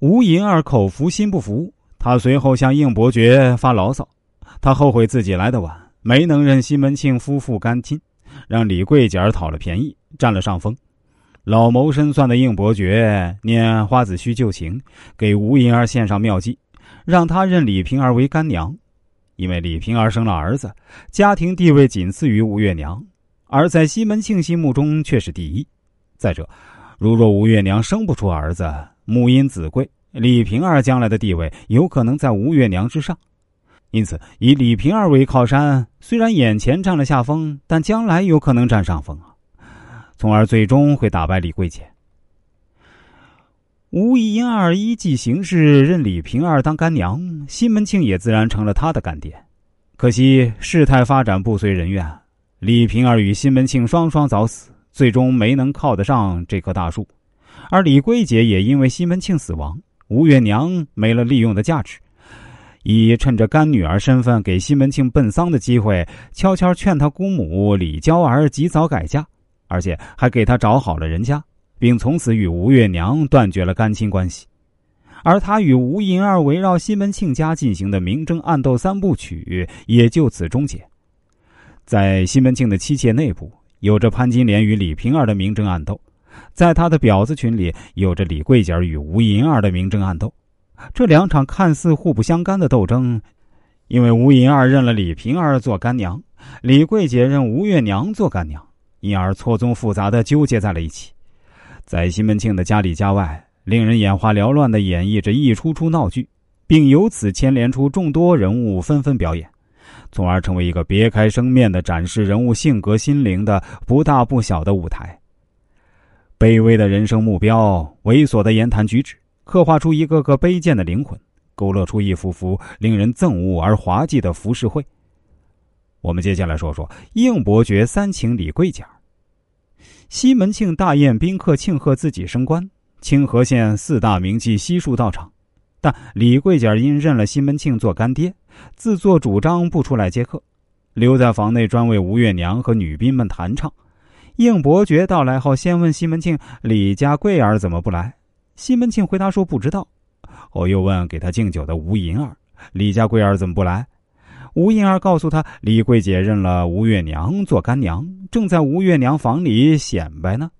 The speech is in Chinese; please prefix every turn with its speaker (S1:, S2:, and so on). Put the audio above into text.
S1: 吴银儿口服心不服，他随后向应伯爵发牢骚，他后悔自己来得晚，没能认西门庆夫妇干亲，让李桂姐儿讨了便宜，占了上风。老谋深算的应伯爵念花子虚旧情，给吴银儿献上妙计，让他认李瓶儿为干娘，因为李瓶儿生了儿子，家庭地位仅次于吴月娘，而在西门庆心目中却是第一。再者，如若吴月娘生不出儿子，母因子贵，李瓶儿将来的地位有可能在吴月娘之上，因此以李瓶儿为靠山，虽然眼前占了下风，但将来有可能占上风啊，从而最终会打败李桂姐。吴一英二依计行事，认李瓶儿当干娘，西门庆也自然成了他的干爹。可惜事态发展不随人愿，李瓶儿与西门庆双双早死，最终没能靠得上这棵大树。而李桂姐也因为西门庆死亡，吴月娘没了利用的价值，以趁着干女儿身份给西门庆奔丧的机会，悄悄劝他姑母李娇儿及早改嫁，而且还给他找好了人家，并从此与吴月娘断绝了干亲关系。而他与吴银儿围绕西门庆家进行的明争暗斗三部曲也就此终结。在西门庆的妻妾内部，有着潘金莲与李瓶儿的明争暗斗。在他的婊子群里，有着李桂姐与吴银儿的明争暗斗。这两场看似互不相干的斗争，因为吴银儿认了李瓶儿做干娘，李桂姐认吴月娘做干娘，因而错综复杂的纠结在了一起。在西门庆的家里家外，令人眼花缭乱的演绎着一出出闹剧，并由此牵连出众多人物纷纷表演，从而成为一个别开生面的展示人物性格心灵的不大不小的舞台。卑微的人生目标，猥琐的言谈举止，刻画出一个个卑贱的灵魂，勾勒出一幅幅令人憎恶而滑稽的浮世绘。我们接下来说说应伯爵三请李桂姐西门庆大宴宾客，庆贺自己升官，清河县四大名妓悉数到场，但李桂姐因认了西门庆做干爹，自作主张不出来接客，留在房内专为吴月娘和女宾们弹唱。应伯爵到来后，先问西门庆：“李家贵儿怎么不来？”西门庆回答说：“不知道。”后又问给他敬酒的吴银儿：“李家贵儿怎么不来？”吴银儿告诉他：“李桂姐认了吴月娘做干娘，正在吴月娘房里显摆呢。”